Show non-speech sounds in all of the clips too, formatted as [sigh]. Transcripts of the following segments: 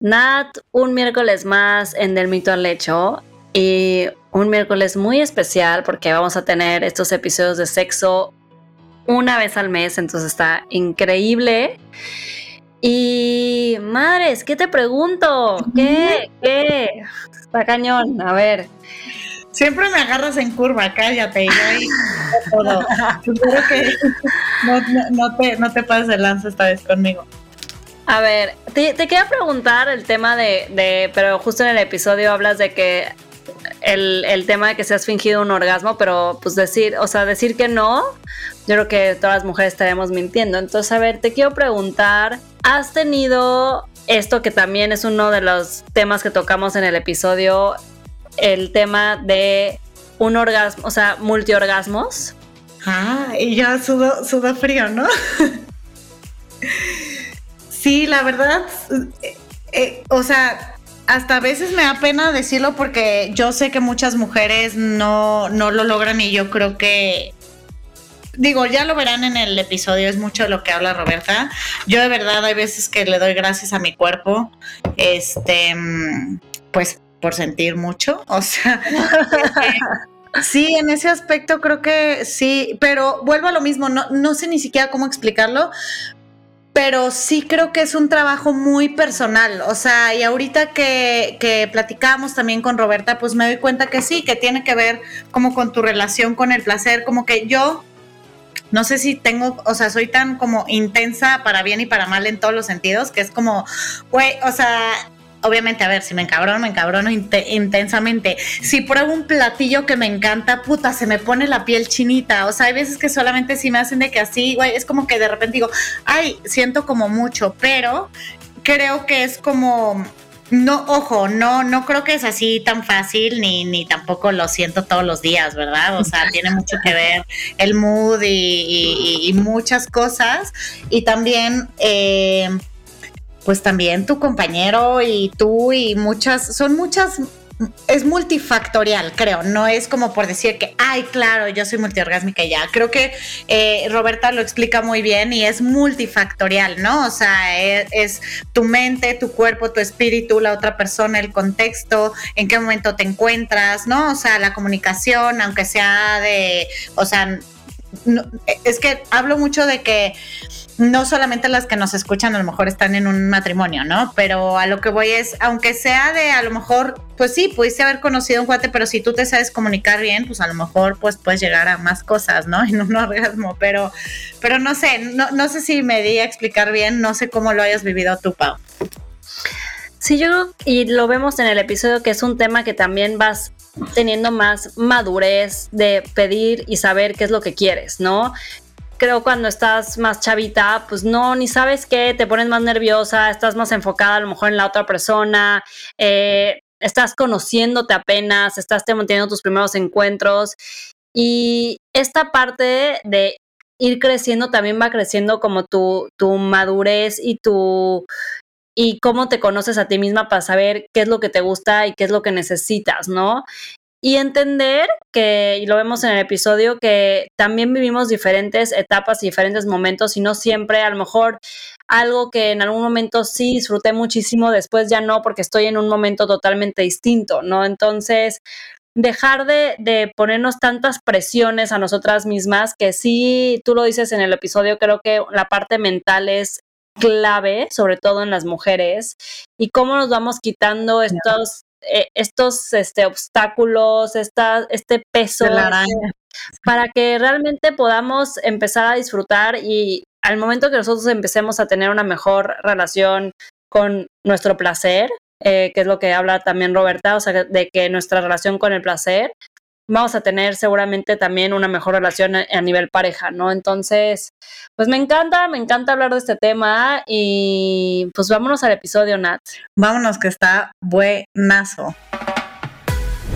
Nat, un miércoles más en Del Mito al Lecho y un miércoles muy especial porque vamos a tener estos episodios de sexo una vez al mes, entonces está increíble. Y madres, ¿qué te pregunto? ¿Qué? ¿Qué? Está cañón, a ver. Siempre me agarras en curva, cállate, y ahí todo. [laughs] Espero que no, te, no te pases de lanza esta vez conmigo. A ver, te, quería preguntar el tema de, pero justo en el episodio hablas de que el, tema de que se has fingido un orgasmo, pero pues decir, o sea, decir que no, yo creo que todas las mujeres estaríamos mintiendo. Entonces, a ver, te quiero preguntar, ¿has tenido esto que también es uno de los temas que tocamos en el episodio, el tema de un orgasmo, o sea, multiorgasmos? Ah, y ya sudo, sudo frío, ¿no? [laughs] Sí, la verdad, eh, eh, o sea, hasta a veces me da pena decirlo porque yo sé que muchas mujeres no, no lo logran y yo creo que digo, ya lo verán en el episodio, es mucho de lo que habla Roberta. Yo de verdad hay veces que le doy gracias a mi cuerpo, este, pues por sentir mucho, [laughs] o sea, sí, en ese aspecto creo que sí, pero vuelvo a lo mismo, no, no sé ni siquiera cómo explicarlo, pero sí creo que es un trabajo muy personal. O sea, y ahorita que, que platicamos también con Roberta, pues me doy cuenta que sí, que tiene que ver como con tu relación con el placer, como que yo no sé si tengo, o sea, soy tan como intensa para bien y para mal en todos los sentidos, que es como, güey, o sea, obviamente, a ver, si me encabrono, me encabrono intensamente. Si pruebo un platillo que me encanta, puta, se me pone la piel chinita. O sea, hay veces que solamente si me hacen de que así, güey, es como que de repente digo, ay, siento como mucho, pero creo que es como no, ojo, no, no creo que es así tan fácil, ni, ni tampoco lo siento todos los días, ¿verdad? O sea, tiene mucho que ver el mood y, muchas cosas. Y también, eh, pues también tu compañero y tú y muchas, son muchas es multifactorial, creo. No es como por decir que, ay, claro, yo soy multiorgásmica ya. Creo que eh, Roberta lo explica muy bien y es multifactorial, ¿no? O sea, es, es, tu mente, tu cuerpo, tu espíritu, la otra persona, el contexto, en qué momento te encuentras, ¿no? O sea, la comunicación, aunque sea de, o sea, es que hablo mucho de que no solamente las que nos escuchan a lo mejor están en un matrimonio, ¿no? Pero a lo que voy es, aunque sea de a lo mejor, pues sí, pudiste haber conocido un cuate, pero si tú te sabes comunicar bien, pues a lo mejor pues puedes llegar a más cosas, ¿no? [laughs] En un orgasmo, pero, pero no sé, no, no sé si me di a explicar bien, no sé cómo lo hayas vivido tú, Pau. Sí, yo creo, y lo vemos en el episodio, que es un tema que también vas teniendo más madurez de pedir y saber qué es lo que quieres, ¿no? Creo cuando estás más chavita, pues no, ni sabes qué, te pones más nerviosa, estás más enfocada a lo mejor en la otra persona, eh, estás conociéndote apenas, estás teniendo tus primeros encuentros y esta parte de ir creciendo también va creciendo como tu, tu madurez y tu y cómo te conoces a ti misma para saber qué es lo que te gusta y qué es lo que necesitas, ¿no? Y entender que, y lo vemos en el episodio, que también vivimos diferentes etapas y diferentes momentos y no siempre a lo mejor algo que en algún momento sí disfruté muchísimo, después ya no, porque estoy en un momento totalmente distinto, ¿no? Entonces, dejar de, de, ponernos tantas presiones a nosotras mismas, que sí, tú lo dices en el episodio, creo que la parte mental es clave, sobre todo en las mujeres, y cómo nos vamos quitando estos, eh, estos este, obstáculos, esta, este peso, para que realmente podamos empezar a disfrutar y al momento que nosotros empecemos a tener una mejor relación con nuestro placer, eh, que es lo que habla también Roberta, o sea, de que nuestra relación con el placer vamos a tener seguramente también una mejor relación a, nivel pareja, ¿no? Entonces, pues me encanta, me encanta hablar de este tema y pues vámonos al episodio, Nat. Vámonos que está buenazo.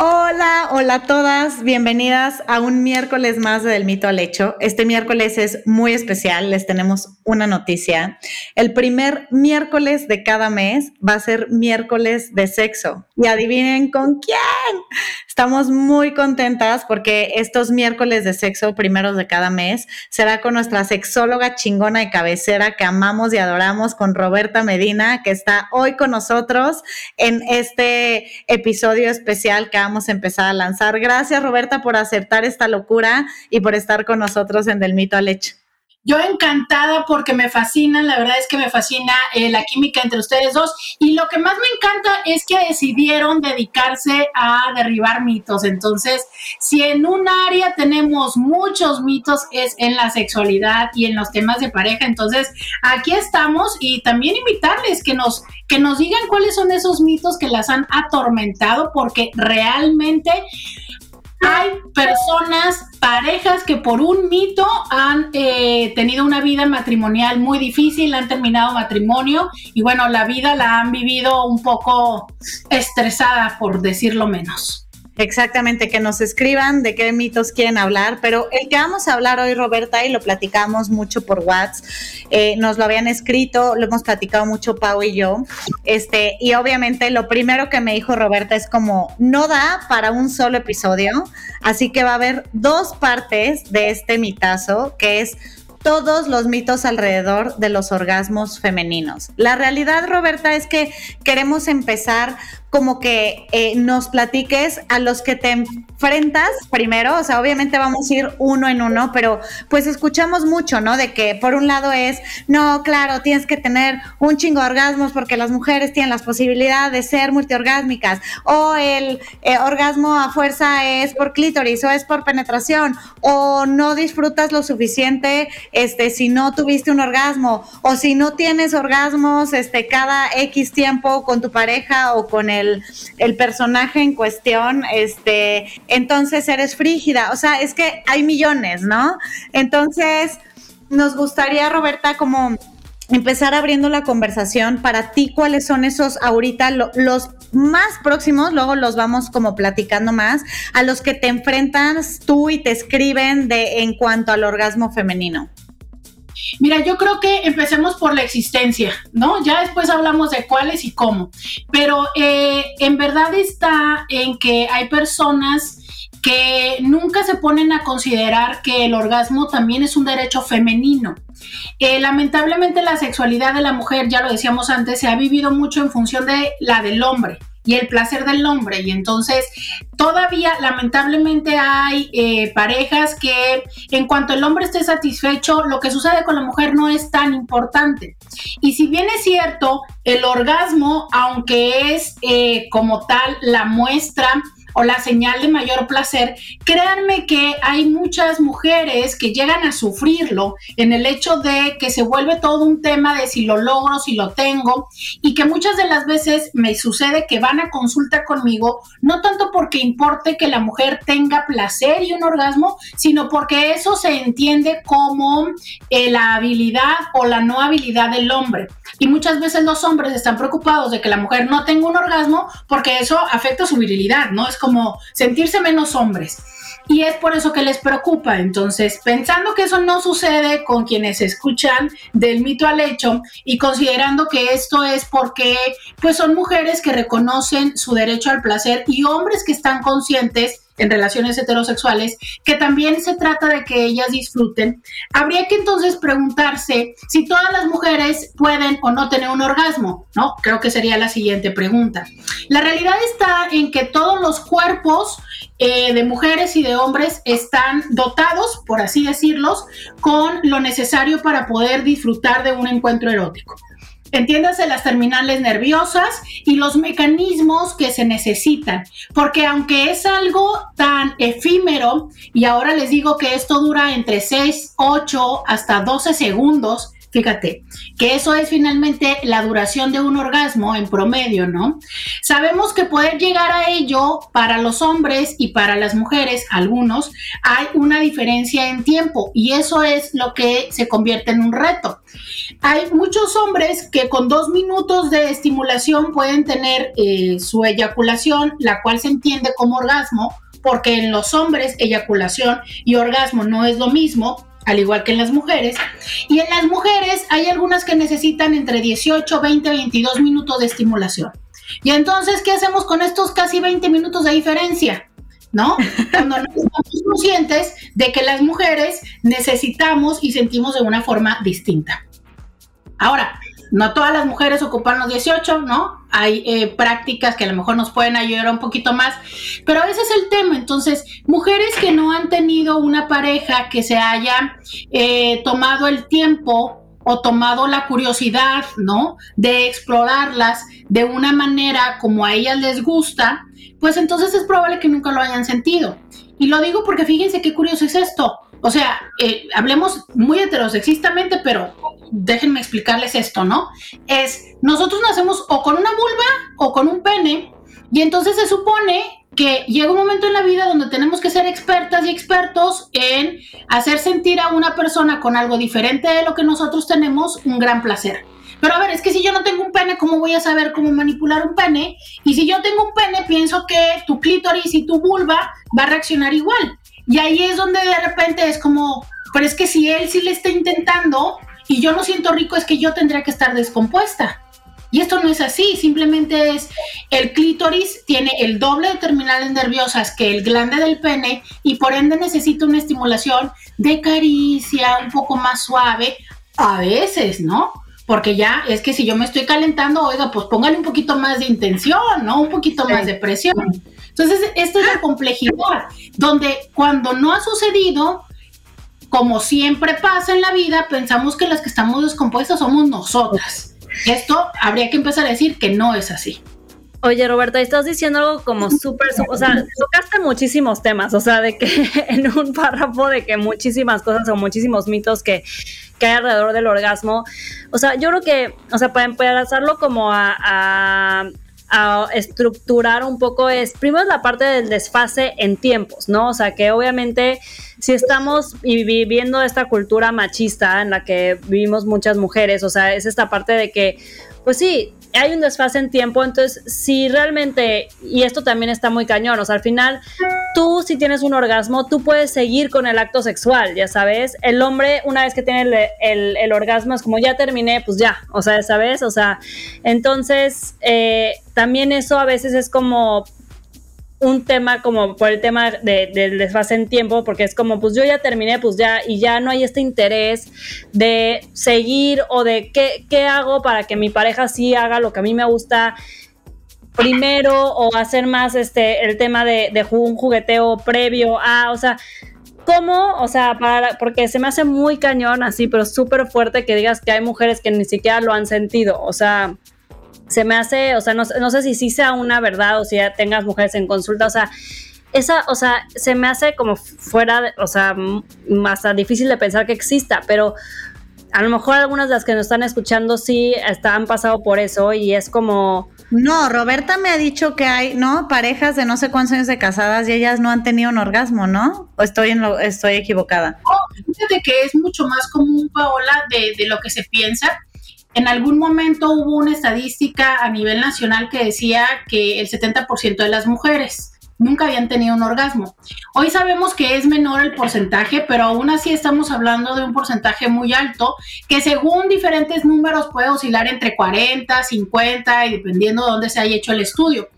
Hola, hola a todas, bienvenidas a un miércoles más de Del Mito al Hecho. Este miércoles es muy especial, les tenemos una noticia. El primer miércoles de cada mes va a ser miércoles de sexo. Y adivinen con quién. Estamos muy contentas porque estos miércoles de sexo, primeros de cada mes, será con nuestra sexóloga chingona de cabecera que amamos y adoramos, con Roberta Medina, que está hoy con nosotros en este episodio especial que a empezar a lanzar. Gracias, Roberta, por aceptar esta locura y por estar con nosotros en Del Mito al Hecho. Yo encantada porque me fascina, la verdad es que me fascina eh, la química entre ustedes dos y lo que más me encanta es que decidieron dedicarse a derribar mitos. Entonces, si en un área tenemos muchos mitos es en la sexualidad y en los temas de pareja, entonces aquí estamos y también invitarles que nos que nos digan cuáles son esos mitos que las han atormentado porque realmente hay personas, parejas que por un mito han eh, tenido una vida matrimonial muy difícil, han terminado matrimonio y bueno, la vida la han vivido un poco estresada, por decirlo menos. Exactamente, que nos escriban de qué mitos quieren hablar, pero el que vamos a hablar hoy, Roberta, y lo platicamos mucho por WhatsApp, eh, nos lo habían escrito, lo hemos platicado mucho Pau y yo, este, y obviamente lo primero que me dijo Roberta es como, no da para un solo episodio, así que va a haber dos partes de este mitazo, que es todos los mitos alrededor de los orgasmos femeninos. La realidad, Roberta, es que queremos empezar como que eh, nos platiques a los que te enfrentas primero, o sea, obviamente vamos a ir uno en uno, pero pues escuchamos mucho, ¿no? De que por un lado es, no, claro, tienes que tener un chingo de orgasmos porque las mujeres tienen las posibilidades de ser multiorgásmicas, o el eh, orgasmo a fuerza es por clítoris, o es por penetración, o no disfrutas lo suficiente, este, si no tuviste un orgasmo, o si no tienes orgasmos, este, cada X tiempo con tu pareja o con el el, personaje en cuestión, este, entonces eres frígida. O sea, es que hay millones, ¿no? Entonces, nos gustaría, Roberta, como empezar abriendo la conversación para ti cuáles son esos ahorita los más próximos, luego los vamos como platicando más, a los que te enfrentas tú y te escriben de en cuanto al orgasmo femenino. Mira, yo creo que empecemos por la existencia, ¿no? Ya después hablamos de cuáles y cómo, pero eh, en verdad está en que hay personas que nunca se ponen a considerar que el orgasmo también es un derecho femenino. Eh, lamentablemente la sexualidad de la mujer, ya lo decíamos antes, se ha vivido mucho en función de la del hombre y el placer del hombre. Y entonces todavía lamentablemente hay eh, parejas que en cuanto el hombre esté satisfecho, lo que sucede con la mujer no es tan importante. Y si bien es cierto, el orgasmo, aunque es eh, como tal la muestra, o la señal de mayor placer, créanme que hay muchas mujeres que llegan a sufrirlo en el hecho de que se vuelve todo un tema de si lo logro, si lo tengo, y que muchas de las veces me sucede que van a consulta conmigo, no tanto porque importe que la mujer tenga placer y un orgasmo, sino porque eso se entiende como eh, la habilidad o la no habilidad del hombre. Y muchas veces los hombres están preocupados de que la mujer no tenga un orgasmo porque eso afecta su virilidad, ¿no? Es como sentirse menos hombres. Y es por eso que les preocupa. Entonces, pensando que eso no sucede con quienes escuchan del mito al hecho y considerando que esto es porque pues son mujeres que reconocen su derecho al placer y hombres que están conscientes en relaciones heterosexuales, que también se trata de que ellas disfruten, habría que entonces preguntarse si todas las mujeres pueden o no tener un orgasmo, ¿no? Creo que sería la siguiente pregunta. La realidad está en que todos los cuerpos eh, de mujeres y de hombres están dotados, por así decirlos, con lo necesario para poder disfrutar de un encuentro erótico. Entiéndase las terminales nerviosas y los mecanismos que se necesitan, porque aunque es algo tan efímero, y ahora les digo que esto dura entre 6, 8 hasta 12 segundos, Fíjate, que eso es finalmente la duración de un orgasmo en promedio, ¿no? Sabemos que poder llegar a ello para los hombres y para las mujeres, algunos, hay una diferencia en tiempo y eso es lo que se convierte en un reto. Hay muchos hombres que con dos minutos de estimulación pueden tener eh, su eyaculación, la cual se entiende como orgasmo, porque en los hombres eyaculación y orgasmo no es lo mismo al igual que en las mujeres. Y en las mujeres hay algunas que necesitan entre 18, 20, 22 minutos de estimulación. Y entonces, ¿qué hacemos con estos casi 20 minutos de diferencia? ¿No? [laughs] Cuando no estamos conscientes de que las mujeres necesitamos y sentimos de una forma distinta. Ahora, no todas las mujeres ocupan los 18, ¿no? Hay eh, prácticas que a lo mejor nos pueden ayudar un poquito más, pero ese es el tema. Entonces, mujeres que no han tenido una pareja que se haya eh, tomado el tiempo o tomado la curiosidad, ¿no? De explorarlas de una manera como a ellas les gusta, pues entonces es probable que nunca lo hayan sentido. Y lo digo porque fíjense qué curioso es esto. O sea, eh, hablemos muy heterosexistamente, pero déjenme explicarles esto, ¿no? Es, nosotros nacemos o con una vulva o con un pene, y entonces se supone que llega un momento en la vida donde tenemos que ser expertas y expertos en hacer sentir a una persona con algo diferente de lo que nosotros tenemos un gran placer. Pero a ver, es que si yo no tengo un pene, ¿cómo voy a saber cómo manipular un pene? Y si yo tengo un pene, pienso que tu clítoris y tu vulva va a reaccionar igual. Y ahí es donde de repente es como, pero es que si él sí le está intentando, y yo no siento rico es que yo tendría que estar descompuesta. Y esto no es así, simplemente es el clítoris tiene el doble de terminales nerviosas que el glande del pene y por ende necesita una estimulación de caricia un poco más suave, a veces, ¿no? Porque ya es que si yo me estoy calentando, oiga, pues póngale un poquito más de intención, ¿no? Un poquito más de presión. Entonces, esta es la complejidad, donde cuando no ha sucedido, como siempre pasa en la vida, pensamos que las que estamos descompuestas somos nosotras. Esto habría que empezar a decir que no es así. Oye, Roberta, estás diciendo algo como súper, o sea, tocaste muchísimos temas, o sea, de que [laughs] en un párrafo de que muchísimas cosas o muchísimos mitos que, que hay alrededor del orgasmo. O sea, yo creo que, o sea, para empezarlo como a a estructurar un poco es, primero la parte del desfase en tiempos, ¿no? O sea, que obviamente si estamos viviendo esta cultura machista en la que vivimos muchas mujeres, o sea, es esta parte de que, pues sí, hay un desfase en tiempo, entonces si realmente, y esto también está muy cañón, o sea, al final tú si tienes un orgasmo, tú puedes seguir con el acto sexual, ya sabes, el hombre una vez que tiene el, orgasmo es como ya terminé, pues ya, o sea, ¿sabes? O sea, entonces eh, también eso a veces es como un tema como por el tema de, del desfase en tiempo, porque es como, pues yo ya terminé, pues ya, y ya no hay este interés de seguir o de qué, qué hago para que mi pareja sí haga lo que a mí me gusta primero o hacer más este el tema de, de un jugueteo previo a, o sea, ¿cómo? O sea, para, porque se me hace muy cañón así, pero súper fuerte que digas que hay mujeres que ni siquiera lo han sentido, o sea, se me hace, o sea, no, sé si sí sea una verdad o si ya tengas mujeres en consulta, o sea, esa, o sea, se me hace como fuera, o sea, más difícil de pensar que exista, pero a lo mejor algunas de las que nos están escuchando sí han pasado por eso y es como... No, Roberta me ha dicho que hay, ¿no? Parejas de no sé cuántos años de casadas y ellas no han tenido un orgasmo, ¿no? ¿O estoy, en lo, estoy equivocada? No, fíjate que es mucho más común, Paola, de, de lo que se piensa en algún momento hubo una estadística a nivel nacional que decía que el 70% de las mujeres nunca habían tenido un orgasmo. Hoy sabemos que es menor el porcentaje, pero aún así estamos hablando de un porcentaje muy alto que según diferentes números puede oscilar entre 40, 50 y dependiendo de dónde se haya hecho el estudio.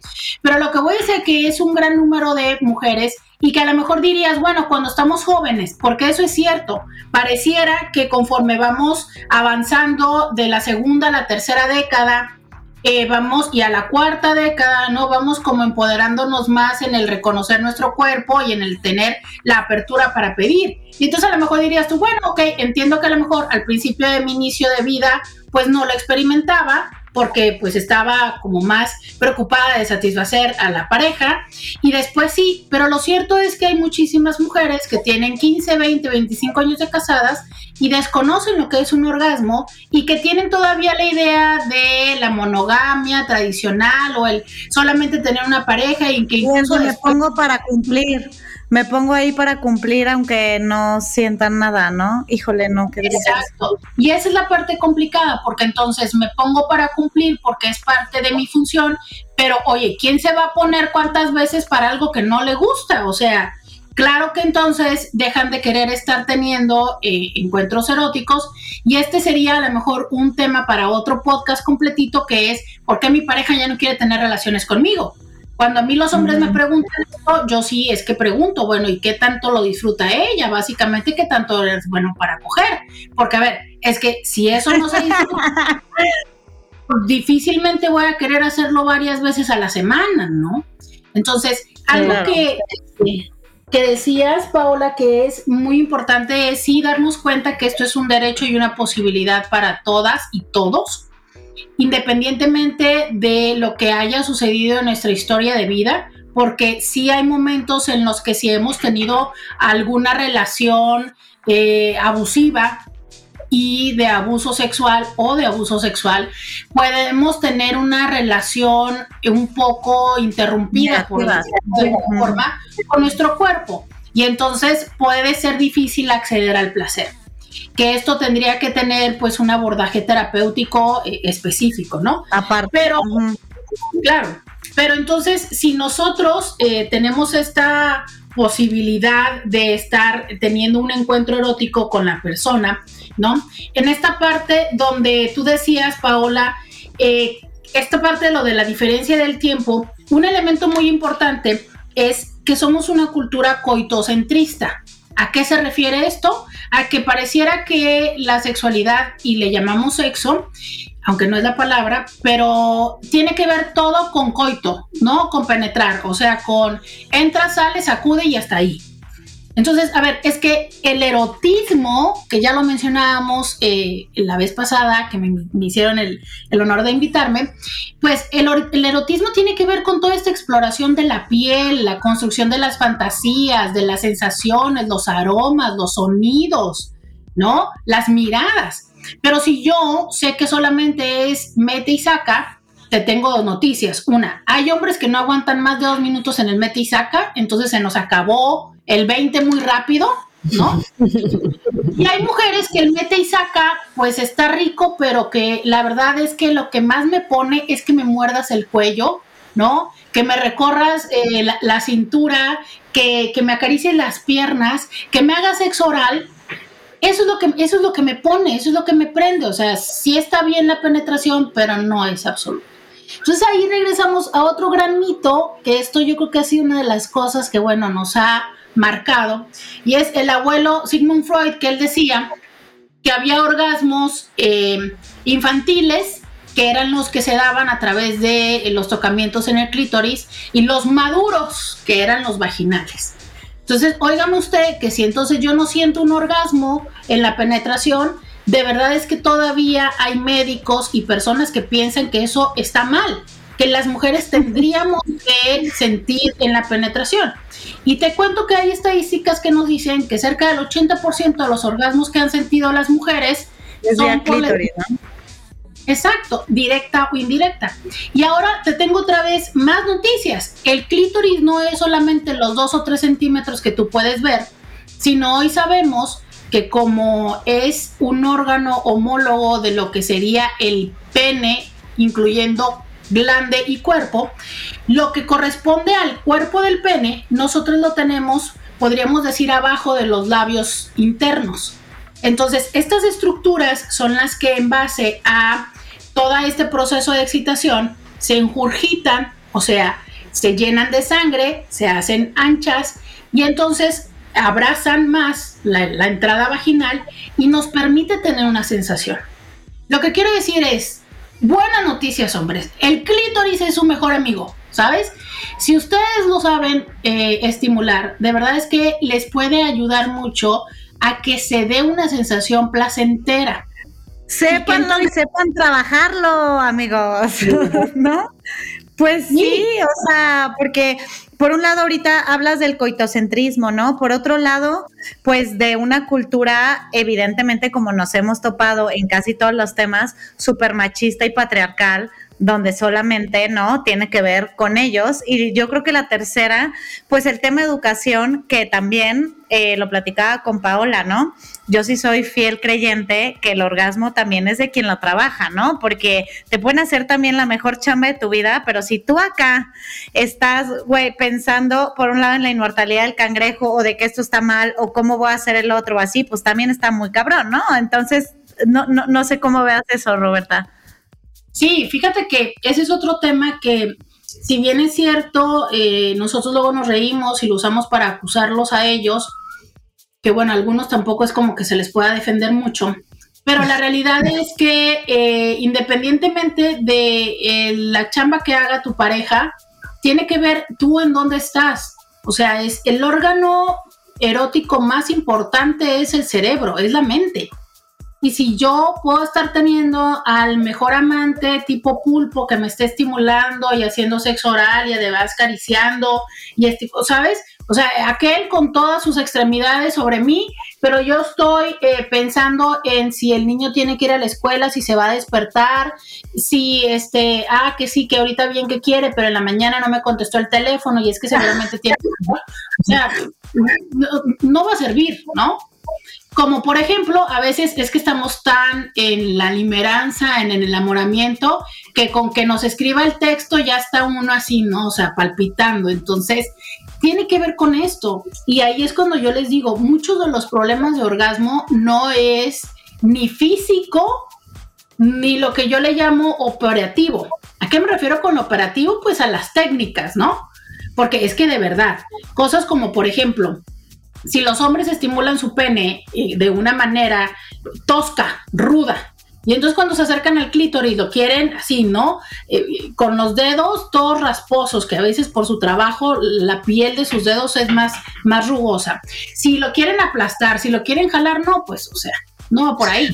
Pero lo que voy a decir que es un gran número de mujeres y que a lo mejor dirías, bueno, cuando estamos jóvenes, porque eso es cierto, pareciera que conforme vamos avanzando de la segunda a la tercera década, eh, vamos y a la cuarta década, ¿no? Vamos como empoderándonos más en el reconocer nuestro cuerpo y en el tener la apertura para pedir. Y entonces a lo mejor dirías tú, bueno, ok, entiendo que a lo mejor al principio de mi inicio de vida, pues no lo experimentaba, porque pues estaba como más preocupada de satisfacer a la pareja. Y después sí, pero lo cierto es que hay muchísimas mujeres que tienen 15, 20, 25 años de casadas y desconocen lo que es un orgasmo y que tienen todavía la idea de la monogamia tradicional o el solamente tener una pareja y que incluso me pongo para cumplir me pongo ahí para cumplir aunque no sientan nada, ¿no? Híjole, no, qué Exacto. Y esa es la parte complicada, porque entonces me pongo para cumplir porque es parte de mi función, pero oye, ¿quién se va a poner cuántas veces para algo que no le gusta? O sea, claro que entonces dejan de querer estar teniendo eh, encuentros eróticos y este sería a lo mejor un tema para otro podcast completito que es ¿por qué mi pareja ya no quiere tener relaciones conmigo? Cuando a mí los hombres me preguntan esto, yo sí es que pregunto, bueno, ¿y qué tanto lo disfruta ella? Básicamente, ¿qué tanto es bueno para coger? Porque, a ver, es que si eso no se disfruta, [laughs] difícilmente voy a querer hacerlo varias veces a la semana, ¿no? Entonces, algo que, que decías, Paola, que es muy importante es sí darnos cuenta que esto es un derecho y una posibilidad para todas y todos independientemente de lo que haya sucedido en nuestra historia de vida, porque sí hay momentos en los que si hemos tenido alguna relación eh, abusiva y de abuso sexual o de abuso sexual, podemos tener una relación un poco interrumpida por de forma con nuestro cuerpo. Y entonces puede ser difícil acceder al placer que esto tendría que tener pues un abordaje terapéutico eh, específico, ¿no? Aparte. Pero, claro, pero entonces si nosotros eh, tenemos esta posibilidad de estar teniendo un encuentro erótico con la persona, ¿no? En esta parte donde tú decías, Paola, eh, esta parte de lo de la diferencia del tiempo, un elemento muy importante es que somos una cultura coitocentrista. ¿A qué se refiere esto? A que pareciera que la sexualidad, y le llamamos sexo, aunque no es la palabra, pero tiene que ver todo con coito, ¿no? Con penetrar, o sea, con entra, sale, sacude y hasta ahí. Entonces, a ver, es que el erotismo, que ya lo mencionábamos eh, la vez pasada, que me, hicieron el, honor de invitarme, pues el, el, erotismo tiene que ver con toda esta exploración de la piel, la construcción de las fantasías, de las sensaciones, los aromas, los sonidos, ¿no? Las miradas. Pero si yo sé que solamente es mete y saca, te tengo dos noticias. Una, hay hombres que no aguantan más de dos minutos en el mete y saca, entonces se nos acabó el 20 muy rápido, ¿no? y hay mujeres que el mete y saca, pues está rico, pero que la verdad es que lo que más me pone es que me muerdas el cuello, ¿no? Que me recorras eh, la, cintura, que, que me acaricies las piernas, que me hagas sexo oral. Eso es, lo que, eso es lo que me pone, eso es lo que me prende. O sea, sí está bien la penetración, pero no es absoluto. Entonces ahí regresamos a otro gran mito, que esto yo creo que ha sido una de las cosas que, bueno, nos ha marcado, y es el abuelo Sigmund Freud, que él decía que había orgasmos eh, infantiles, que eran los que se daban a través de los tocamientos en el clítoris, y los maduros, que eran los vaginales. Entonces, óigame usted que si entonces yo no siento un orgasmo en la penetración, de verdad es que todavía hay médicos y personas que piensan que eso está mal que las mujeres tendríamos que sentir en la penetración. Y te cuento que hay estadísticas que nos dicen que cerca del 80% de los orgasmos que han sentido las mujeres son por Exacto, directa o indirecta. Y ahora te tengo otra vez más noticias. El clítoris no es solamente los 2 o 3 centímetros que tú puedes ver, sino hoy sabemos que como es un órgano homólogo de lo que sería el pene, incluyendo glande y cuerpo, lo que corresponde al cuerpo del pene, nosotros lo tenemos, podríamos decir, abajo de los labios internos. Entonces, estas estructuras son las que en base a todo este proceso de excitación se enjurgitan, o sea, se llenan de sangre, se hacen anchas Y entonces abrazan más la, la entrada vaginal y nos permite tener una sensación. Lo que quiero decir es, buenas noticias hombres, el clítoris es su mejor amigo, ¿sabes? Si ustedes lo saben eh, estimular, de verdad es que les puede ayudar mucho a que se dé una sensación placentera. Sépanlo y, sepan trabajarlo, amigos, [laughs] ¿no? Pues sí, o sea, porque por un lado ahorita hablas del coitocentrismo, ¿no? Por otro lado, pues de una cultura, evidentemente como nos hemos topado en casi todos los temas, súper machista y patriarcal, donde solamente, ¿no? Tiene que ver con ellos. Y yo creo que la tercera, pues el tema educación, que también eh, lo platicaba con Paola, ¿no? Yo sí soy fiel creyente que el orgasmo también es de quien lo trabaja, ¿no? Porque te pueden hacer también la mejor chamba de tu vida, pero si tú acá estás, güey, pensando por un lado en la inmortalidad del cangrejo o de que esto está mal o cómo voy a hacer el otro o así, pues también está muy cabrón, ¿no? Entonces, no, no, no sé cómo veas eso, Roberta. Sí, fíjate que ese es otro tema que, si bien es cierto, eh, nosotros luego nos reímos y lo usamos para acusarlos a ellos, que bueno, algunos tampoco es como que se les pueda defender mucho, pero la [laughs] realidad es que eh, independientemente de eh, la chamba que haga tu pareja, tiene que ver tú en dónde estás. O sea, es el órgano erótico más importante es el cerebro, es la mente. Y si yo puedo estar teniendo al mejor amante tipo pulpo que me esté estimulando y haciendo sexo oral y además acariciando y este, ¿sabes? O sea, aquel con todas sus extremidades sobre mí, pero yo estoy eh, pensando en si el niño tiene que ir a la escuela, si se va a despertar, si este, ah, que sí, que ahorita bien que quiere, pero en la mañana no me contestó el teléfono y es que seguramente tiene, o sea, no va a servir, ¿no? Como por ejemplo, a veces es que estamos tan en la limeranza, en el enamoramiento, que con que nos escriba el texto ya está uno así, ¿no? O sea, palpitando. Entonces, tiene que ver con esto. Y ahí es cuando yo les digo, muchos de los problemas de orgasmo no es ni físico, ni lo que yo le llamo operativo. ¿A qué me refiero con operativo? Pues a las técnicas, ¿no? Porque es que de verdad, cosas como, por ejemplo, si los hombres estimulan su pene eh, de una manera tosca, ruda, y entonces cuando se acercan al clítoris lo quieren así, ¿no? Eh, con los dedos todos rasposos, que a veces por su trabajo la piel de sus dedos es más, más rugosa. Si lo quieren aplastar, si lo quieren jalar, no, pues, o sea, no por ahí.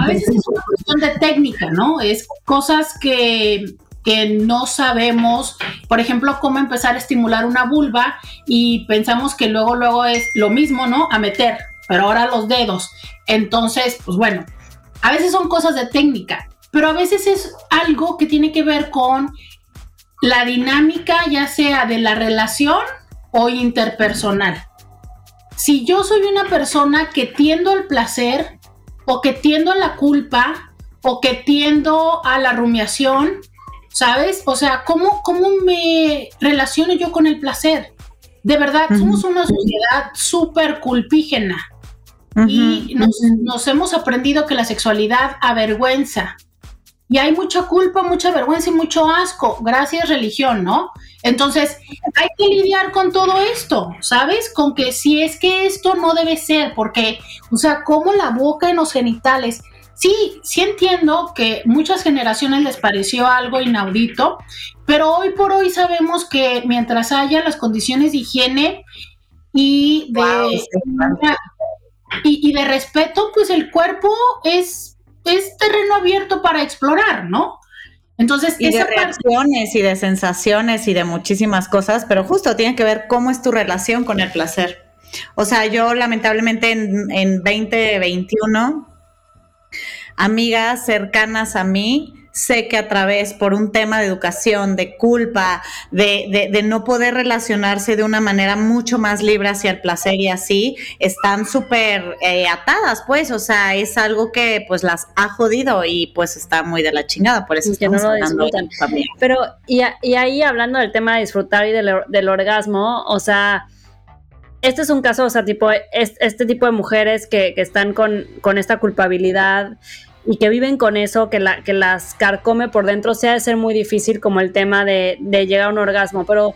A veces es una cuestión de técnica, ¿no? Es cosas que que no sabemos, por ejemplo, cómo empezar a estimular una vulva y pensamos que luego, luego es lo mismo, ¿no? A meter, pero ahora los dedos. Entonces, pues bueno, a veces son cosas de técnica, pero a veces es algo que tiene que ver con la dinámica, ya sea de la relación o interpersonal. Si yo soy una persona que tiendo al placer o que tiendo a la culpa o que tiendo a la rumiación, ¿sabes? O sea, ¿cómo, cómo me relaciono yo con el placer? De verdad, somos una sociedad súper culpígena y nos, hemos aprendido que la sexualidad avergüenza. Y hay mucha culpa, mucha vergüenza y mucho asco. Gracias, religión, ¿no? Entonces, hay que lidiar con todo esto, ¿sabes? Con que si es que esto no debe ser, porque, o sea, como la boca en los genitales Sí, sí entiendo que muchas generaciones les pareció algo inaudito, pero hoy por hoy sabemos que mientras haya las condiciones de higiene y de, y, de respeto, pues el cuerpo es, es terreno abierto para explorar, ¿no? Entonces, y de reacciones y de sensaciones y de muchísimas cosas, pero justo tiene que ver cómo es tu relación con el placer. O sea, yo lamentablemente en, en 2021 amigas cercanas a mí, sé que a través, por un tema de educación, de culpa, de, de, no poder relacionarse de una manera mucho más libre hacia el placer y así, están súper eh, atadas, pues, o sea, es algo que pues las ha jodido y pues está muy de la chingada, por eso es que no lo disfrutan. También. Pero, y, y, ahí hablando del tema de disfrutar y del, del orgasmo, o sea, este es un caso, o sea, tipo, este, tipo de mujeres que, están con, con, esta culpabilidad y que viven con eso, que, que las carcome por dentro, sea de ser muy difícil como el tema de, llegar a un orgasmo. Pero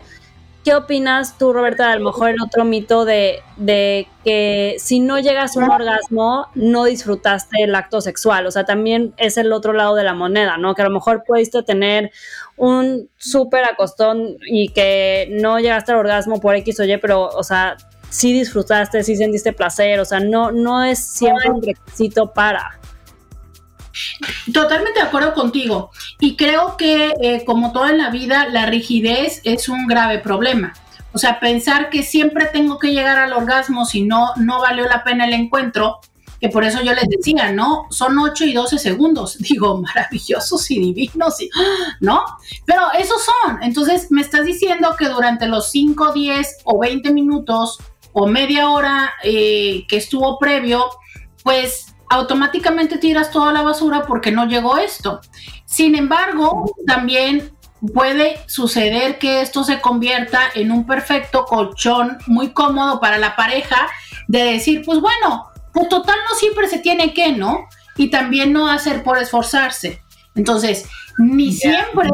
¿Qué opinas tú, Roberta, a lo mejor el otro mito de, de, que si no llegas a un orgasmo, no disfrutaste el acto sexual? O sea, también es el otro lado de la moneda, ¿no? Que a lo mejor pudiste tener un súper acostón y que no llegaste al orgasmo por X o Y, pero, o sea, sí disfrutaste, sí sentiste placer, o sea, no, no es siempre un requisito para. Totalmente de acuerdo contigo. Y creo que, eh, como todo en la vida, la rigidez es un grave problema. O sea, pensar que siempre tengo que llegar al orgasmo si no, no valió la pena el encuentro, que por eso yo les decía, ¿no? Son 8 y 12 segundos. [laughs] Digo, maravillosos y divinos, y, [gasps] ¿no? Pero esos son. Entonces, me estás diciendo que durante los 5, 10 o 20 minutos o media hora eh, que estuvo previo, pues automáticamente tiras toda la basura porque no llegó esto. Sin embargo, también puede suceder que esto se convierta en un perfecto colchón muy cómodo para la pareja de decir, pues bueno, pues total no siempre se tiene que, ¿no? Y también no hacer por esforzarse. Entonces, ni siempre,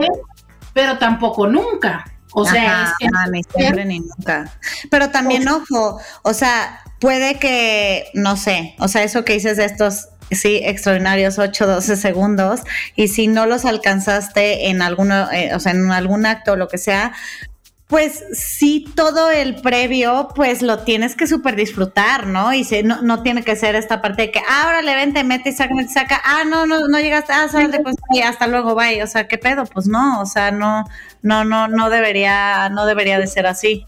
pero tampoco nunca. O sea, ni siempre ni nunca. Pero también, ojo, o sea, puede que, no sé, o sea, eso que dices de estos, sí, extraordinarios 8, 12 segundos, y si no los alcanzaste en alguno, eh, o sea, en algún acto o lo que sea, pues sí, todo el previo, pues lo tienes que súper disfrutar, ¿no? Y si, no, no tiene que ser esta parte de que, ahora le ven, te mete y saca, mete, saca, ah, no, no, no llegaste, ah, sale, pues y hasta luego, bye. O sea, ¿qué pedo? Pues no, o sea, no, no, no, no debería, no debería de ser así.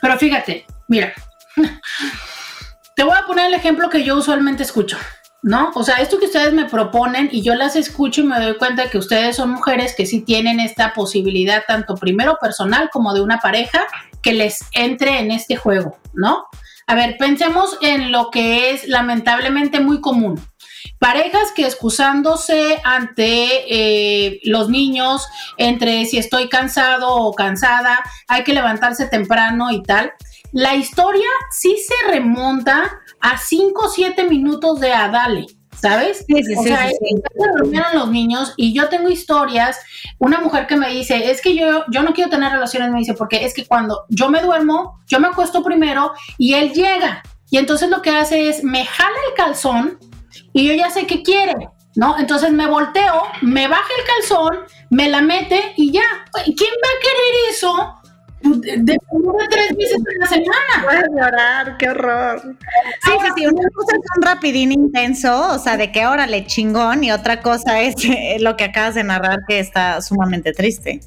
Pero fíjate, mira, [laughs] te voy a poner el ejemplo que yo usualmente escucho. ¿No? O sea, esto que ustedes me proponen y yo las escucho y me doy cuenta de que ustedes son mujeres que sí tienen esta posibilidad, tanto primero personal como de una pareja, que les entre en este juego, ¿no? A ver, pensemos en lo que es lamentablemente muy común. Parejas que excusándose ante eh, los niños, entre si estoy cansado o cansada, hay que levantarse temprano y tal. La historia sí se remonta a 5 o 7 minutos de Adale. ¿Sabes? Sí, sí, o sea, sí, durmieron los niños y yo tengo historias, una mujer que me dice, es que yo, yo no quiero tener relaciones, me dice, porque es que cuando yo me duermo, yo me acuesto primero y él llega. Y entonces lo que hace es, me jala el calzón y yo ya sé qué quiere, ¿no? Entonces me volteo, me baja el calzón, me la mete y ya. ¿Quién va a querer eso de, tres veces en la semana. Puedes llorar, qué horror. Sí, sí, sí, una cosa es un rapidín intenso, o sea, de que órale, chingón, y otra cosa es lo que acabas de narrar que está sumamente triste.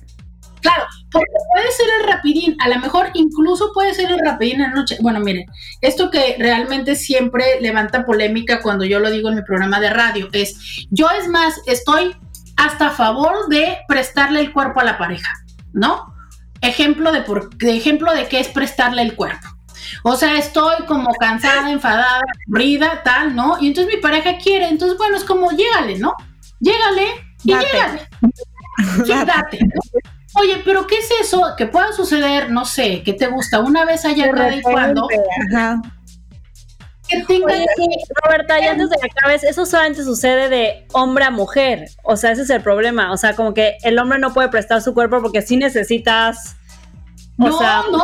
Claro, porque puede ser el rapidín, a lo mejor incluso puede ser el rapidín en la noche. Bueno, miren, esto que realmente siempre levanta polémica cuando yo lo digo en mi programa de radio es, yo es más, estoy hasta a favor de prestarle el cuerpo a la pareja, ¿no? Ejemplo de, por, ejemplo de qué es prestarle el cuerpo. O sea, estoy como cansada, enfadada, aburrida, tal, ¿no? Y entonces mi pareja quiere, entonces bueno, es como llégale, ¿no? Llégale y llégale. Sí, [laughs] date. Oye, pero ¿qué es eso que pueda suceder, no sé, que te gusta una vez allá cada y cuando? Ajá. Que Roberta, ya antes de que acabes, eso solamente sucede de hombre a mujer. O sea, ese es el problema. O sea, como que el hombre no puede prestar su cuerpo porque sí necesitas. O no, sea, no,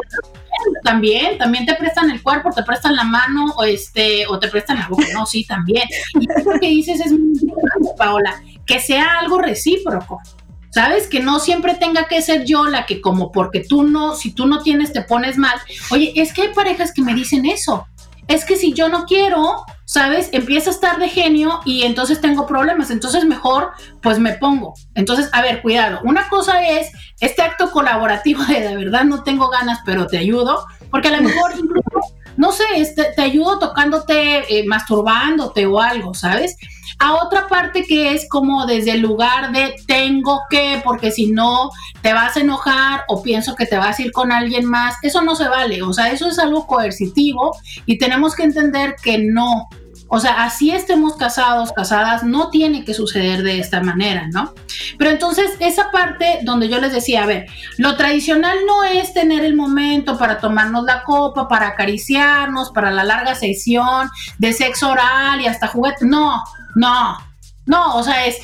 también, también te prestan el cuerpo, te prestan la mano, o este, o te prestan la boca, no, sí, también. Y lo que dices es muy importante, Paola, que sea algo recíproco. ¿Sabes? Que no siempre tenga que ser yo la que como porque tú no, si tú no tienes te pones mal. Oye, es que hay parejas que me dicen eso es que si yo no quiero, ¿sabes? Empieza a estar de genio y entonces tengo problemas. Entonces mejor, pues me pongo. Entonces, a ver, cuidado. Una cosa es este acto colaborativo de de verdad no tengo ganas, pero te ayudo, porque a lo mejor [laughs] incluso, no sé, este, te ayudo tocándote, eh, masturbándote o algo, ¿sabes? a otra parte que es como desde el lugar de tengo que, porque si no te vas a enojar o pienso que te vas a ir con alguien más, eso no se vale, o sea, eso es algo coercitivo y tenemos que entender que no, o sea, así estemos casados, casadas, no tiene que suceder de esta manera, ¿no? Pero entonces, esa parte donde yo les decía, a ver, lo tradicional no es tener el momento para tomarnos la copa, para acariciarnos, para la larga sesión de sexo oral y hasta juguete. No, no, no, o sea, es,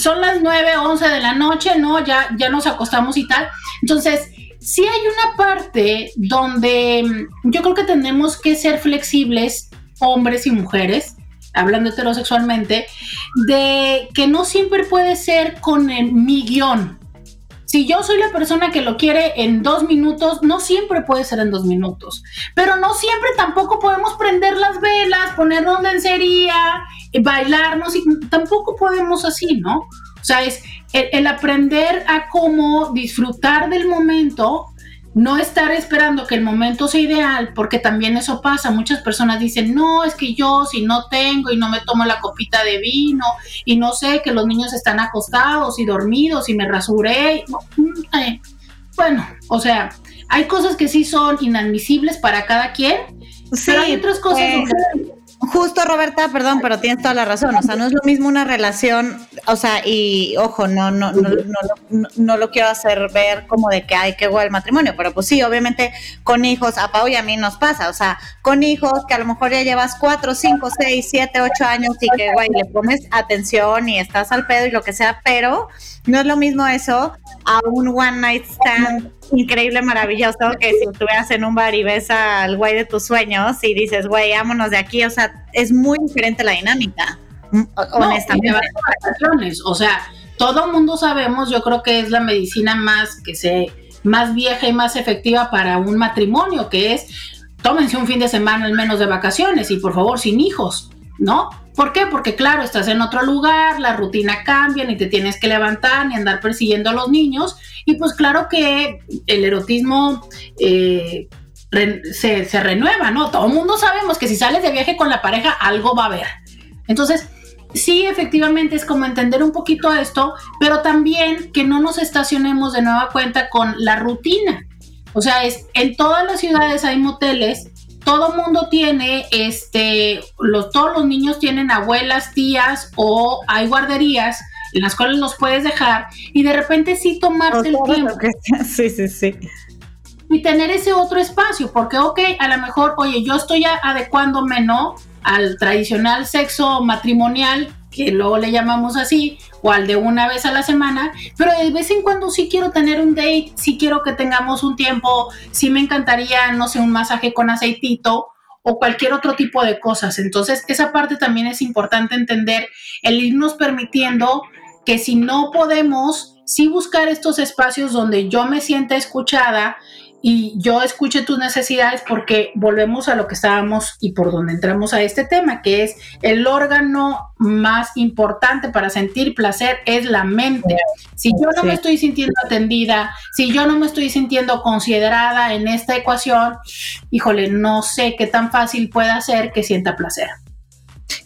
son las 9, 11 de la noche, ¿no? Ya, ya nos acostamos y tal. Entonces, sí hay una parte donde mm, yo creo que tenemos que ser flexibles, hombres y mujeres, hablando heterosexualmente, de que no siempre puede ser con el, mi guion. Si yo soy la persona que lo quiere en dos minutos, no siempre puede ser en dos minutos. Pero no siempre tampoco podemos prender las velas, ponernos lencería, bailarnos, y tampoco podemos así, ¿no? O sea, es el aprender a cómo disfrutar del momento no estar esperando que el momento sea ideal, porque también eso pasa. Muchas personas dicen, no, es que yo si no tengo y no me tomo la copita de vino y no sé que los niños están acostados y dormidos y me rasuré. Mm, eh, bueno, o sea, hay cosas que sí son inadmisibles para cada quien, pero hay otras cosas. Eh, Justo, Roberta, perdón, pero tienes toda la razón. O sea, no es lo mismo una relación, o sea, y ojo, no, no, no, no, no, lo quiero hacer ver como de que hay que igual el matrimonio, pero pues sí, obviamente con hijos, a Pau y a mí nos pasa. O sea, con hijos que a lo mejor ya llevas cuatro, cinco, seis, siete, ocho años y que, güey, le pones atención y estás al pedo y lo que sea, pero no es lo mismo eso a un one night stand increíble, maravilloso, que si estuvieras en un bar y ves al güey de tus sueños y dices, güey, vámonos de aquí, o sea, es muy diferente la dinámica, honestamente. o sea, todo mundo sabemos, yo creo que es la medicina más que se más vieja y más efectiva para un matrimonio, que es tómense un fin de semana al menos de vacaciones y por favor sin hijos, ¿no? ¿Por qué? Porque claro, estás en otro lugar, la rutina cambia, ni te tienes que levantar, ni andar persiguiendo a los niños. Y pues claro que el erotismo eh, se, renueva, ¿no? Todo el mundo sabemos que si sales de viaje con la pareja, algo va a haber. Entonces, sí, efectivamente es como entender un poquito esto, pero también que no nos estacionemos de nueva cuenta con la rutina. O sea, es en todas las ciudades hay moteles todo mundo tiene, este, los, todos los niños tienen abuelas, tías o hay guarderías en las cuales los puedes dejar y de repente sí tomarte el tiempo. [laughs] sí, sí, sí. Y tener ese otro espacio, porque, ok, a lo mejor, oye, yo estoy adecuándome, ¿no? Al tradicional sexo matrimonial que luego le llamamos así, o de una vez a la semana, pero de vez en cuando sí quiero tener un date, sí quiero que tengamos un tiempo, sí me encantaría, no sé, un masaje con aceitito o cualquier otro tipo de cosas. Entonces, esa parte también es importante entender, el irnos permitiendo que si no podemos, sí buscar estos espacios donde yo me sienta escuchada, y yo escuché tus necesidades porque volvemos a lo que estábamos y por donde entramos a este tema, que es el órgano más importante para sentir placer es la mente. Si yo no me estoy sintiendo atendida, si yo no me estoy sintiendo considerada en esta ecuación, híjole, no sé qué tan fácil puede ser que sienta placer.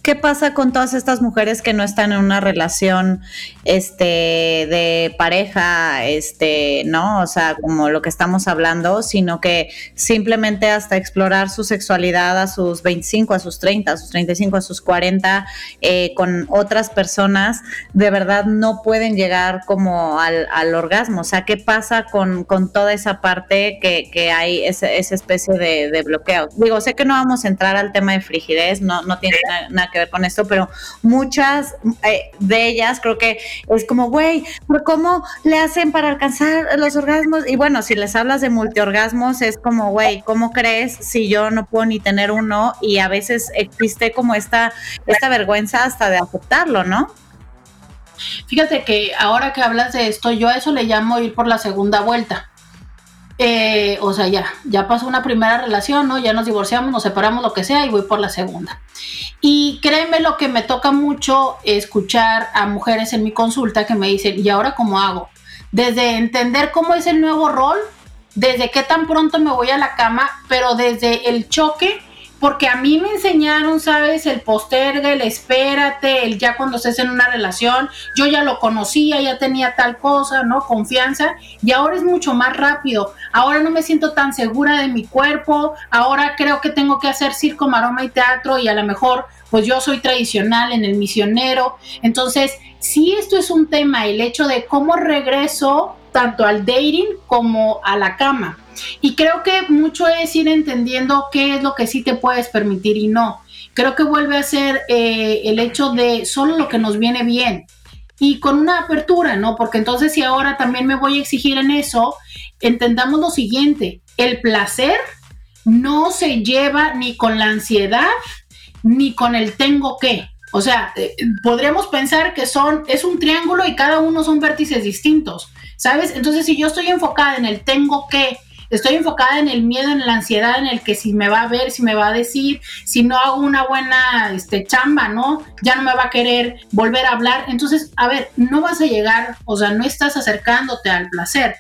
¿Qué pasa con todas estas mujeres que no están en una relación este de pareja, este, no, o sea, como lo que estamos hablando, sino que simplemente hasta explorar su sexualidad a sus 25, a sus 30, a sus 35, a sus 40 eh, con otras personas, de verdad no pueden llegar como al, orgasmo. O sea, ¿qué pasa con, toda esa parte que, hay esa, especie de, bloqueo? Digo, sé que no vamos a entrar al tema de frigidez, no, no tiene nada que ver con esto, pero muchas eh, de ellas creo que es como, güey, pero ¿cómo le hacen para alcanzar los orgasmos? Y bueno, si les hablas de multiorgasmos, es como, güey, ¿cómo crees si yo no puedo ni tener uno? Y a veces existe como esta, esta vergüenza hasta de aceptarlo, ¿no? Fíjate que ahora que hablas de esto, yo a eso le llamo ir por la segunda vuelta. Eh, o sea, ya, ya pasó una primera relación, ¿no? Ya nos divorciamos, nos separamos, lo que sea, y voy por la segunda. Y créeme lo que me toca mucho escuchar a mujeres en mi consulta que me dicen, ¿y ahora cómo hago? Desde entender cómo es el nuevo rol, desde qué tan pronto me voy a la cama, pero desde el choque porque a mí me enseñaron, ¿sabes? El posterga, el espérate, el ya cuando estés en una relación, yo ya lo conocía, ya tenía tal cosa, ¿no? Confianza, y ahora es mucho más rápido. Ahora no me siento tan segura de mi cuerpo, ahora creo que tengo que hacer circo, maroma y teatro, y a lo mejor, pues yo soy tradicional en el misionero. Entonces, sí, esto es un tema, el hecho de cómo regreso tanto al dating como a la cama y creo que mucho es ir entendiendo qué es lo que sí te puedes permitir y no. Creo que vuelve a ser eh, el hecho de solo lo que nos viene bien y con una apertura, ¿no? Porque entonces si ahora también me voy a exigir en eso, entendamos lo siguiente, el placer no se lleva ni con la ansiedad ni con el tengo que. O sea, eh, podríamos pensar que son, es un triángulo y cada uno son vértices distintos, ¿sabes? Entonces, si yo estoy enfocada en el tengo que, estoy enfocada en el miedo, en la ansiedad, en el que si me va a ver, si me va a decir, si no hago una buena este, chamba, ¿no? Ya no me va a querer volver a hablar. Entonces, a ver, no vas a llegar, o sea, no estás acercándote al placer.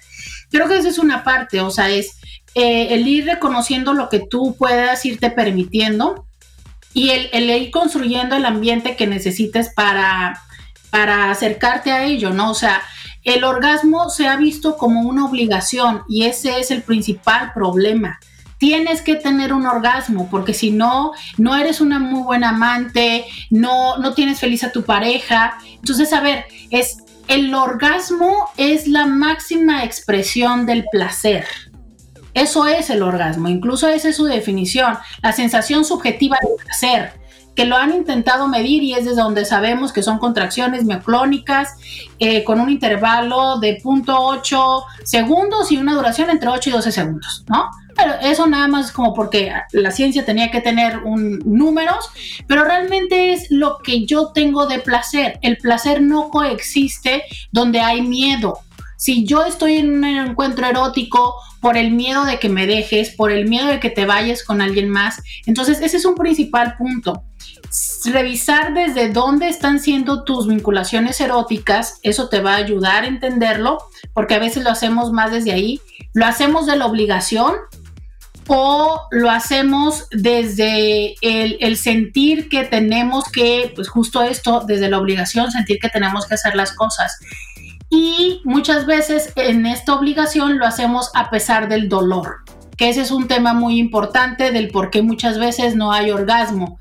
Creo que esa es una parte, o sea, es eh, el ir reconociendo lo que tú puedas irte permitiendo y el, ir construyendo el ambiente que necesites para, para acercarte a ello, ¿no? O sea, el orgasmo se ha visto como una obligación y ese es el principal problema. Tienes que tener un orgasmo porque si no, no eres una muy buena amante, no, no tienes feliz a tu pareja. Entonces, a ver, es el orgasmo es la máxima expresión del placer. Eso es el orgasmo, incluso esa es su definición, la sensación subjetiva de placer, que lo han intentado medir y es desde donde sabemos que son contracciones mioclónicas eh, con un intervalo de 0.8 segundos y una duración entre 8 y 12 segundos, ¿no? Pero eso nada más como porque la ciencia tenía que tener un, números, pero realmente es lo que yo tengo de placer. El placer no coexiste donde hay miedo. Si yo estoy en un encuentro erótico por el miedo de que me dejes, por el miedo de que te vayas con alguien más. Entonces, ese es un principal punto. Revisar desde dónde están siendo tus vinculaciones eróticas, eso te va a ayudar a entenderlo, porque a veces lo hacemos más desde ahí. Lo hacemos de la obligación o lo hacemos desde el, sentir que tenemos que, pues justo esto, desde la obligación, sentir que tenemos que hacer las cosas y muchas veces en esta obligación lo hacemos a pesar del dolor, que ese es un tema muy importante del por qué muchas veces no hay orgasmo.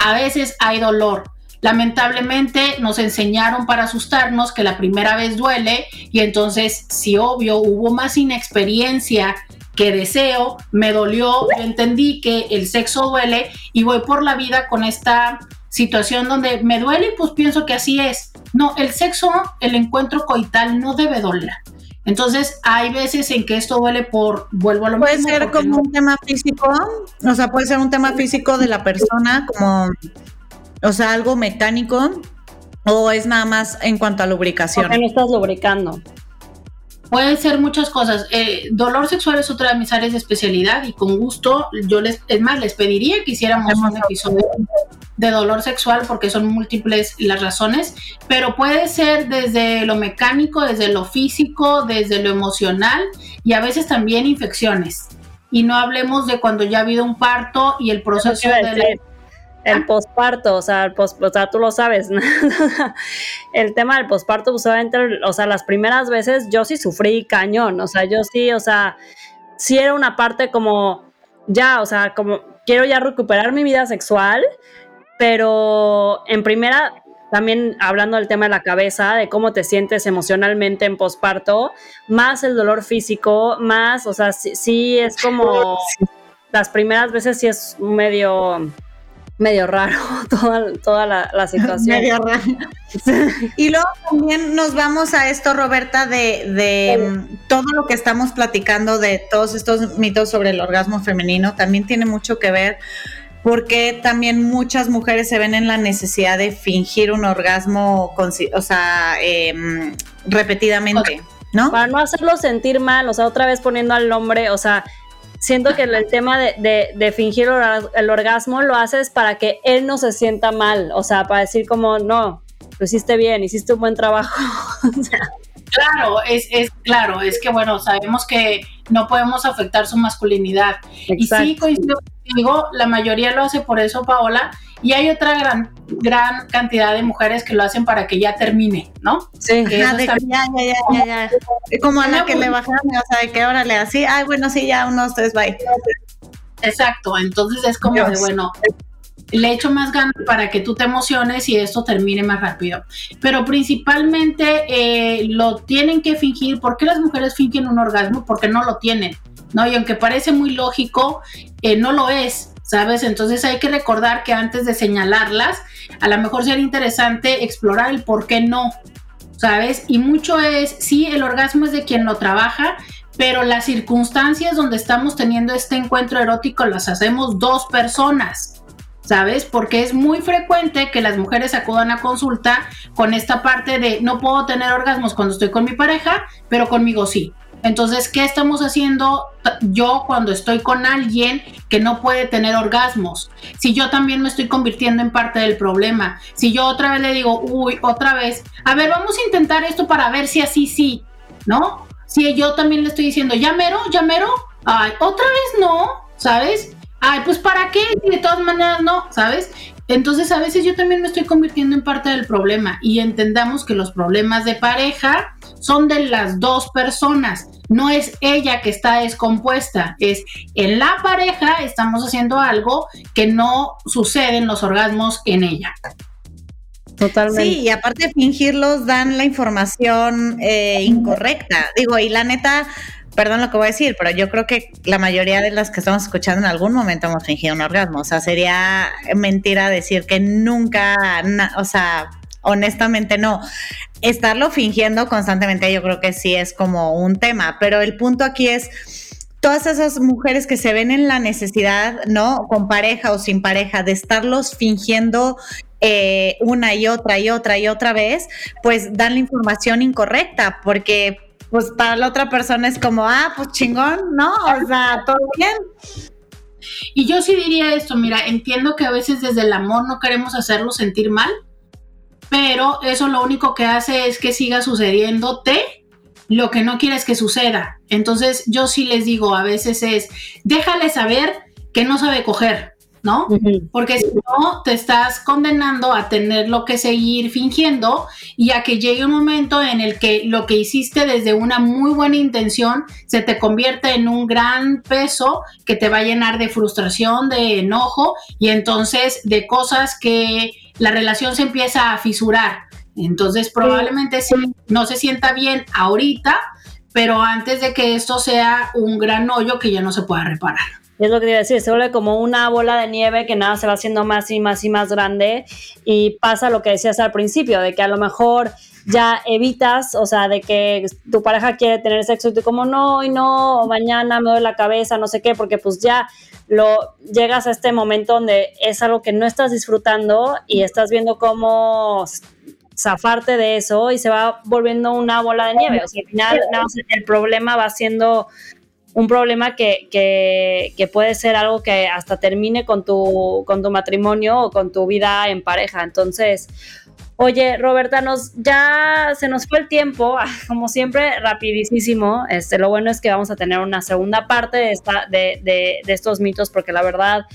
A veces hay dolor. Lamentablemente nos enseñaron para asustarnos que la primera vez duele y entonces si obvio hubo más inexperiencia que deseo, me dolió, yo entendí que el sexo duele y voy por la vida con esta situación donde me duele y pues pienso que así es. No, el sexo, el encuentro coital no debe doler. Entonces, hay veces en que esto duele por, vuelvo a lo mismo. Puede ser como un tema físico, o sea, puede ser un tema físico de la persona, como, o sea, algo mecánico, o es nada más en cuanto a lubricación. Porque no estás lubricando. Puede ser muchas cosas. Eh, dolor sexual es otra de mis áreas de especialidad y con gusto yo les, es más, les pediría que hiciéramos un episodio de dolor sexual porque son múltiples las razones, pero puede ser desde lo mecánico, desde lo físico, desde lo emocional y a veces también infecciones. Y no hablemos de cuando ya ha habido un parto y el proceso de el posparto, o sea, el o sea, tú lo sabes, [laughs] el tema del posparto, pues o sea, las primeras veces yo sí sufrí cañón, o sea, yo sí, o sea, sí era una parte como, ya, o sea, como quiero ya recuperar mi vida sexual, pero en primera, también hablando del tema de la cabeza, de cómo te sientes emocionalmente en posparto, más el dolor físico, más, o sea, sí, es como, [laughs] las primeras veces sí es medio medio raro [laughs] toda, toda la, situación. medio raro. Y luego también nos vamos a esto, Roberta, de, de todo lo que estamos platicando, de todos estos mitos sobre el orgasmo femenino, también tiene mucho que ver porque también muchas mujeres se ven en la necesidad de fingir un orgasmo, o sea, em, repetidamente, ¿no? Para no hacerlo sentir mal, o sea, otra vez poniendo al hombre, o sea, siento que el tema de, fingir el orgasmo lo haces para que él no se sienta mal, o sea, para decir como, no, lo hiciste bien, hiciste un buen trabajo. [laughs] Claro, es, es claro, es que bueno, sabemos que no podemos afectar su masculinidad. Y sí, coincido contigo, la mayoría lo hace por eso, Paola, y hay otra gran, gran cantidad de mujeres que lo hacen para que ya termine, ¿no? Sí, ya, ya, ya, ya, ya. Como a la que le bajaron, o sea, de que ahora le así, ay, bueno, sí, ya, unos tres, bye. Exacto, entonces es como de, bueno, le echo más ganas para que tú te emociones y esto termine más rápido. Pero principalmente eh, lo tienen que fingir. ¿Por qué las mujeres fingen un orgasmo? Porque no lo tienen, ¿no? Y aunque parece muy lógico, eh, no lo es, ¿sabes? Entonces hay que recordar que antes de señalarlas, a lo mejor sería interesante explorar el por qué no, ¿sabes? Y mucho es, sí, el orgasmo es de quien lo trabaja, pero las circunstancias donde estamos teniendo este encuentro erótico las hacemos dos personas. ¿sabes? Porque es muy frecuente que las mujeres acudan a consulta con esta parte de no puedo tener orgasmos cuando estoy con mi pareja, pero conmigo sí. Entonces, ¿qué estamos haciendo yo cuando estoy con alguien que no puede tener orgasmos? Si yo también me estoy convirtiendo en parte del problema, si yo otra vez le digo, uy, otra vez, a ver, vamos a intentar esto para ver si así sí, ¿no? Si yo también le estoy diciendo, ya mero, ya mero, ay, otra vez no, ¿sabes? ay, pues para qué, de todas maneras no, ¿sabes? Entonces a veces yo también me estoy convirtiendo en parte del problema y entendamos que los problemas de pareja son de las dos personas, no es ella que está descompuesta, es en la pareja estamos haciendo algo que no sucede en los orgasmos en ella. Totalmente. Sí, y aparte fingirlos dan la información eh, incorrecta. Digo, y la neta, perdón lo que voy a decir, pero yo creo que la mayoría de las que estamos escuchando en algún momento hemos fingido un orgasmo. O sea, sería mentira decir que nunca, o sea, honestamente no. Estarlo fingiendo constantemente yo creo que sí es como un tema, pero el punto aquí es todas esas mujeres que se ven en la necesidad, ¿no? Con pareja o sin pareja, de estarlos fingiendo eh, una y otra y otra y otra vez, pues dan la información incorrecta, porque pues para la otra persona es como, ah, pues chingón, ¿no? O sea, todo bien. Y yo sí diría esto, mira, entiendo que a veces desde el amor no queremos hacerlo sentir mal, pero eso lo único que hace es que siga sucediéndote lo que no quieres que suceda. Entonces yo sí les digo, a veces es, déjale saber que no sabe coger. ¿No? Porque si no, te estás condenando a tenerlo que seguir fingiendo y a que llegue un momento en el que lo que hiciste desde una muy buena intención se te convierte en un gran peso que te va a llenar de frustración, de enojo y entonces de cosas que la relación se empieza a fisurar. Entonces probablemente sí, no se sienta bien ahorita, pero antes de que esto sea un gran hoyo que ya no se pueda reparar es lo que te iba a decir, se vuelve como una bola de nieve que nada se va haciendo más y más y más grande y pasa lo que decías al principio, de que a lo mejor ya evitas, o sea, de que tu pareja quiere tener sexo y tú como no, y no, o mañana me doy la cabeza, no sé qué, porque pues ya lo llegas a este momento donde es algo que no estás disfrutando y estás viendo cómo zafarte de eso y se va volviendo una bola de nieve. O sea, al final el problema va siendo un problema que, que, puede ser algo que hasta termine con tu, con tu matrimonio o con tu vida en pareja. Entonces, oye, Roberta, nos, ya se nos fue el tiempo, [laughs] como siempre, rapidísimo. Este, lo bueno es que vamos a tener una segunda parte de, esta, de, de, de estos mitos, porque la verdad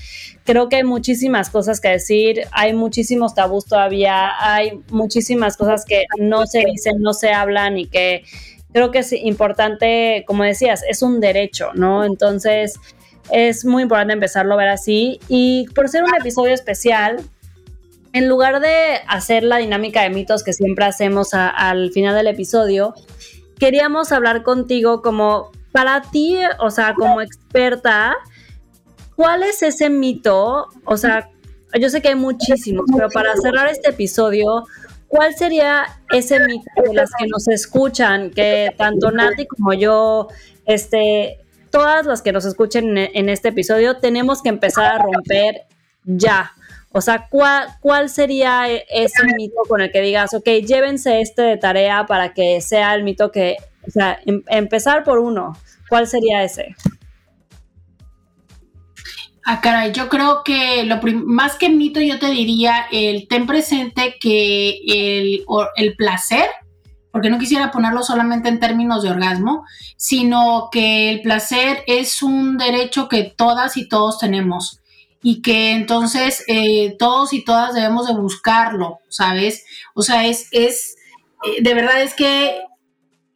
creo que hay muchísimas cosas que decir, hay muchísimos tabús todavía, hay muchísimas cosas que no se dicen, no se hablan y que creo que es importante, como decías, es un derecho, ¿no? Entonces, es muy importante empezarlo a ver así. Y por ser un episodio especial, en lugar de hacer la dinámica de mitos que siempre hacemos al final del episodio, queríamos hablar contigo como para ti, o sea, como experta, ¿cuál es ese mito? O sea, yo sé que hay muchísimos, pero para cerrar este episodio, ¿Cuál sería ese mito de las que nos escuchan, que tanto Nati como yo, este, todas las que nos escuchen en, este episodio, tenemos que empezar a romper ya? O sea, ¿cuál, ¿cuál sería ese mito con el que digas, ok, llévense este de tarea para que sea el mito que, o sea, em, empezar por uno, ¿cuál sería ese? Ah, caray, yo creo que lo más que mito yo te diría el ten presente que el, el placer, porque no quisiera ponerlo solamente en términos de orgasmo, sino que el placer es un derecho que todas y todos tenemos y que entonces eh, todos y todas debemos de buscarlo, ¿sabes? O sea, es, es, eh, de verdad es que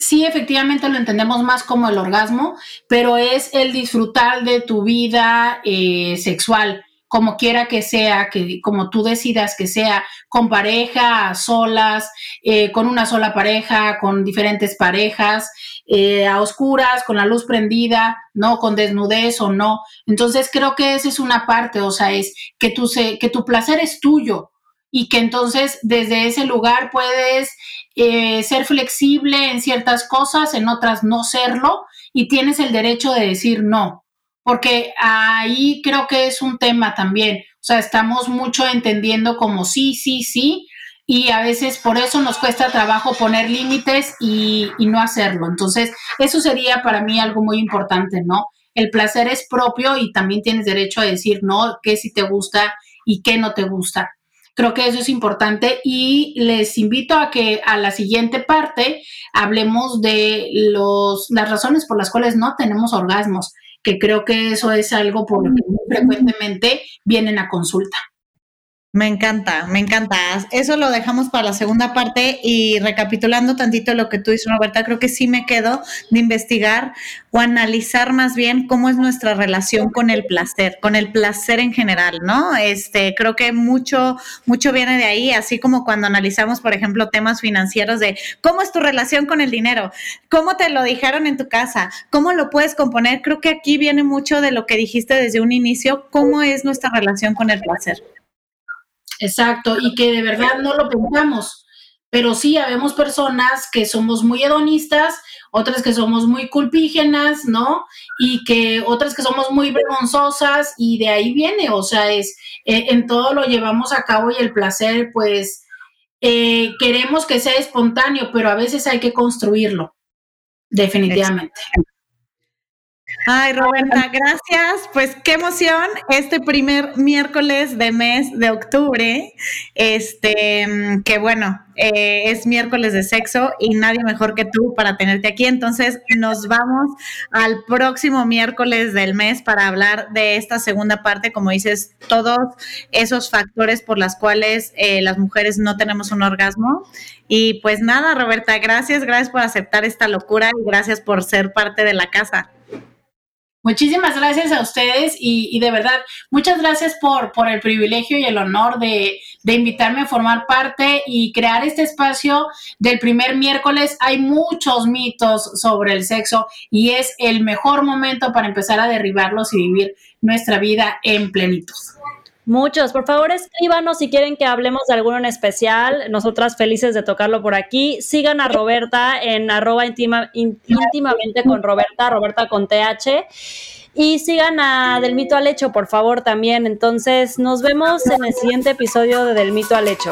sí, efectivamente lo entendemos más como el orgasmo, pero es el disfrutar de tu vida eh, sexual, como quiera que sea, que como tú decidas que sea, con pareja, solas, eh, con una sola pareja, con diferentes parejas, eh, a oscuras, con la luz prendida, no, con desnudez o no. Entonces creo que esa es una parte, o sea, es que tu, que tu placer es tuyo, y que entonces desde ese lugar puedes eh, ser flexible en ciertas cosas, en otras no serlo, y tienes el derecho de decir no, porque ahí creo que es un tema también, o sea, estamos mucho entendiendo como sí, sí, sí, y a veces por eso nos cuesta trabajo poner límites y, y no hacerlo. Entonces, eso sería para mí algo muy importante, ¿no? El placer es propio y también tienes derecho a decir no, qué sí te gusta y qué no te gusta. Creo que eso es importante y les invito a que a la siguiente parte hablemos de los, las razones por las cuales no tenemos orgasmos, que creo que eso es algo por lo que muy frecuentemente vienen a consulta. Me encanta, me encanta. Eso lo dejamos para la segunda parte y recapitulando tantito lo que tú dices, Roberta, creo que sí me quedo de investigar o analizar más bien cómo es nuestra relación con el placer, con el placer en general, ¿no? Este, creo que mucho, mucho viene de ahí, así como cuando analizamos, por ejemplo, temas financieros de cómo es tu relación con el dinero, cómo te lo dijeron en tu casa, cómo lo puedes componer. Creo que aquí viene mucho de lo que dijiste desde un inicio, cómo es nuestra relación con el placer. Exacto, y que de verdad no lo pensamos, pero sí habemos personas que somos muy hedonistas, otras que somos muy culpígenas, ¿no? Y que otras que somos muy vergonzosas y de ahí viene, o sea, es, eh, en todo lo llevamos a cabo y el placer, pues, eh, queremos que sea espontáneo, pero a veces hay que construirlo, definitivamente. Ay, Roberta, gracias. Pues qué emoción este primer miércoles de mes de octubre. Este, que bueno, eh, es miércoles de sexo y nadie mejor que tú para tenerte aquí. Entonces, nos vamos al próximo miércoles del mes para hablar de esta segunda parte, como dices, todos esos factores por los cuales eh, las mujeres no tenemos un orgasmo. Y pues nada, Roberta, gracias, gracias por aceptar esta locura y gracias por ser parte de la casa. Muchísimas gracias a ustedes y, de verdad, muchas gracias por, por, el privilegio y el honor de, de, invitarme a formar parte y crear este espacio del primer miércoles. Hay muchos mitos sobre el sexo y es el mejor momento para empezar a derribarlos y vivir nuestra vida en plenitud. Muchos, por favor escríbanos si quieren que hablemos de alguno en especial. Nosotras felices de tocarlo por aquí. Sigan a Roberta en arroba íntimamente con Roberta, Roberta con TH. Y sigan a Del Mito al Hecho, por favor, también. Entonces, nos vemos en el siguiente episodio de Del Mito al Hecho.